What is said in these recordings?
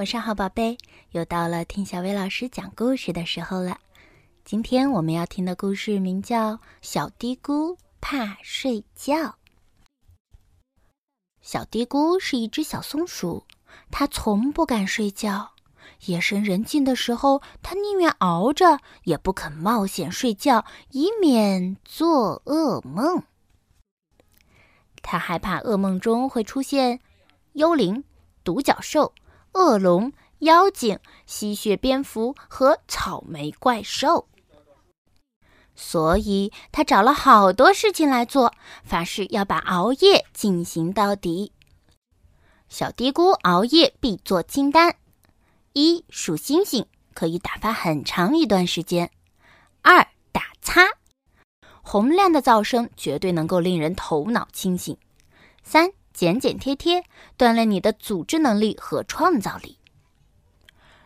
晚上好，宝贝，又到了听小薇老师讲故事的时候了。今天我们要听的故事名叫《小嘀咕怕睡觉》。小嘀咕是一只小松鼠，它从不敢睡觉。夜深人静的时候，它宁愿熬着，也不肯冒险睡觉，以免做噩梦。它害怕噩梦中会出现幽灵、独角兽。恶龙、妖精、吸血蝙蝠和草莓怪兽，所以他找了好多事情来做，发誓要把熬夜进行到底。小嘀咕熬夜必做清单：一、数星星，可以打发很长一段时间；二、打擦，洪亮的噪声绝对能够令人头脑清醒；三。剪剪贴贴，锻炼你的组织能力和创造力。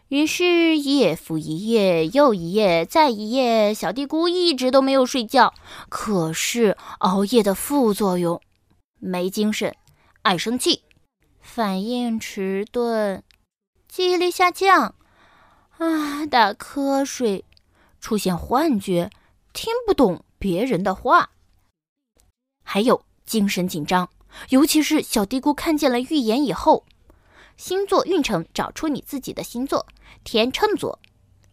于是，夜复一夜，又一夜，再一夜，小地咕一直都没有睡觉。可是，熬夜的副作用：没精神、爱生气、反应迟钝、记忆力下降、啊，打瞌睡、出现幻觉、听不懂别人的话，还有精神紧张。尤其是小嘀咕看见了预言以后，星座运程，找出你自己的星座，天秤座，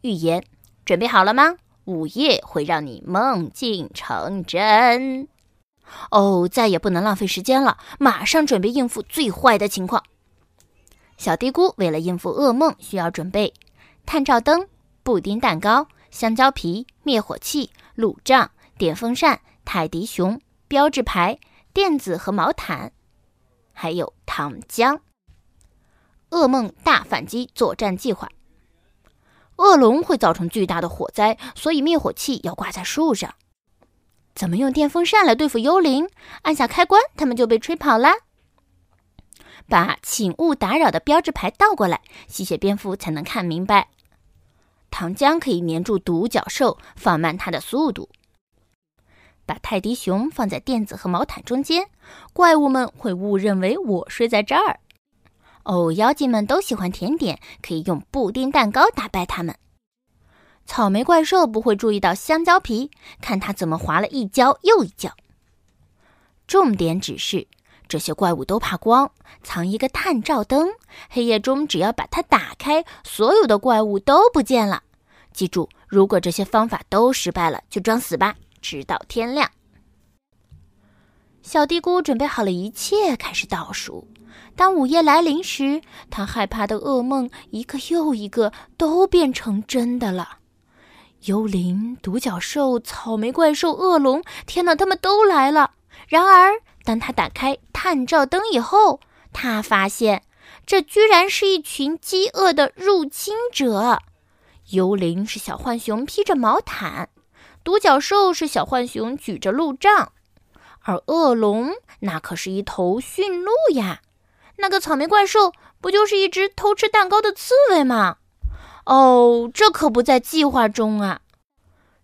预言，准备好了吗？午夜会让你梦境成真。哦，再也不能浪费时间了，马上准备应付最坏的情况。小嘀咕为了应付噩梦，需要准备探照灯、布丁蛋糕、香蕉皮、灭火器、路障、电风扇、泰迪熊、标志牌。垫子和毛毯，还有糖浆。噩梦大反击作战计划：恶龙会造成巨大的火灾，所以灭火器要挂在树上。怎么用电风扇来对付幽灵？按下开关，它们就被吹跑啦。把“请勿打扰”的标志牌倒过来，吸血蝙蝠才能看明白。糖浆可以粘住独角兽，放慢它的速度。把泰迪熊放在垫子和毛毯中间，怪物们会误认为我睡在这儿。哦，妖精们都喜欢甜点，可以用布丁蛋糕打败他们。草莓怪兽不会注意到香蕉皮，看它怎么滑了一跤又一跤。重点指示：这些怪物都怕光，藏一个探照灯，黑夜中只要把它打开，所有的怪物都不见了。记住，如果这些方法都失败了，就装死吧。直到天亮，小嘀咕准备好了一切，开始倒数。当午夜来临时，他害怕的噩梦一个又一个都变成真的了。幽灵、独角兽、草莓怪兽、恶龙，天哪，他们都来了！然而，当他打开探照灯以后，他发现这居然是一群饥饿的入侵者。幽灵是小浣熊披着毛毯。独角兽是小浣熊举着路障，而恶龙那可是一头驯鹿呀！那个草莓怪兽不就是一只偷吃蛋糕的刺猬吗？哦，这可不在计划中啊！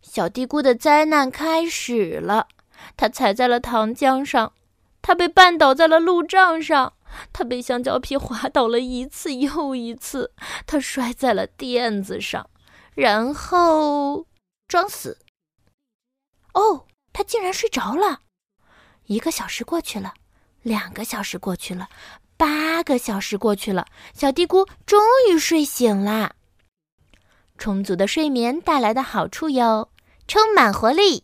小嘀咕的灾难开始了，他踩在了糖浆上，他被绊倒在了路障上，他被香蕉皮滑倒了一次又一次，他摔在了垫子上，然后装死。哦，他竟然睡着了！一个小时过去了，两个小时过去了，八个小时过去了，小嘀咕终于睡醒了。充足的睡眠带来的好处有：充满活力、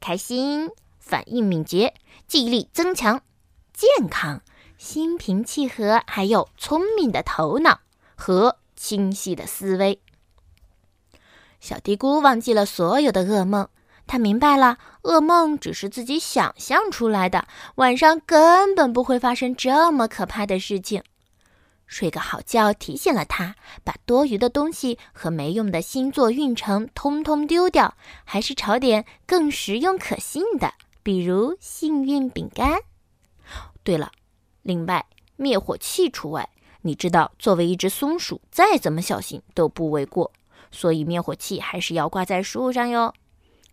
开心、反应敏捷、记忆力增强、健康、心平气和，还有聪明的头脑和清晰的思维。小嘀咕忘记了所有的噩梦。他明白了，噩梦只是自己想象出来的，晚上根本不会发生这么可怕的事情。睡个好觉提醒了他，把多余的东西和没用的星座运程通通丢掉，还是炒点更实用可信的，比如幸运饼干。对了，另外灭火器除外。你知道，作为一只松鼠，再怎么小心都不为过，所以灭火器还是要挂在树上哟。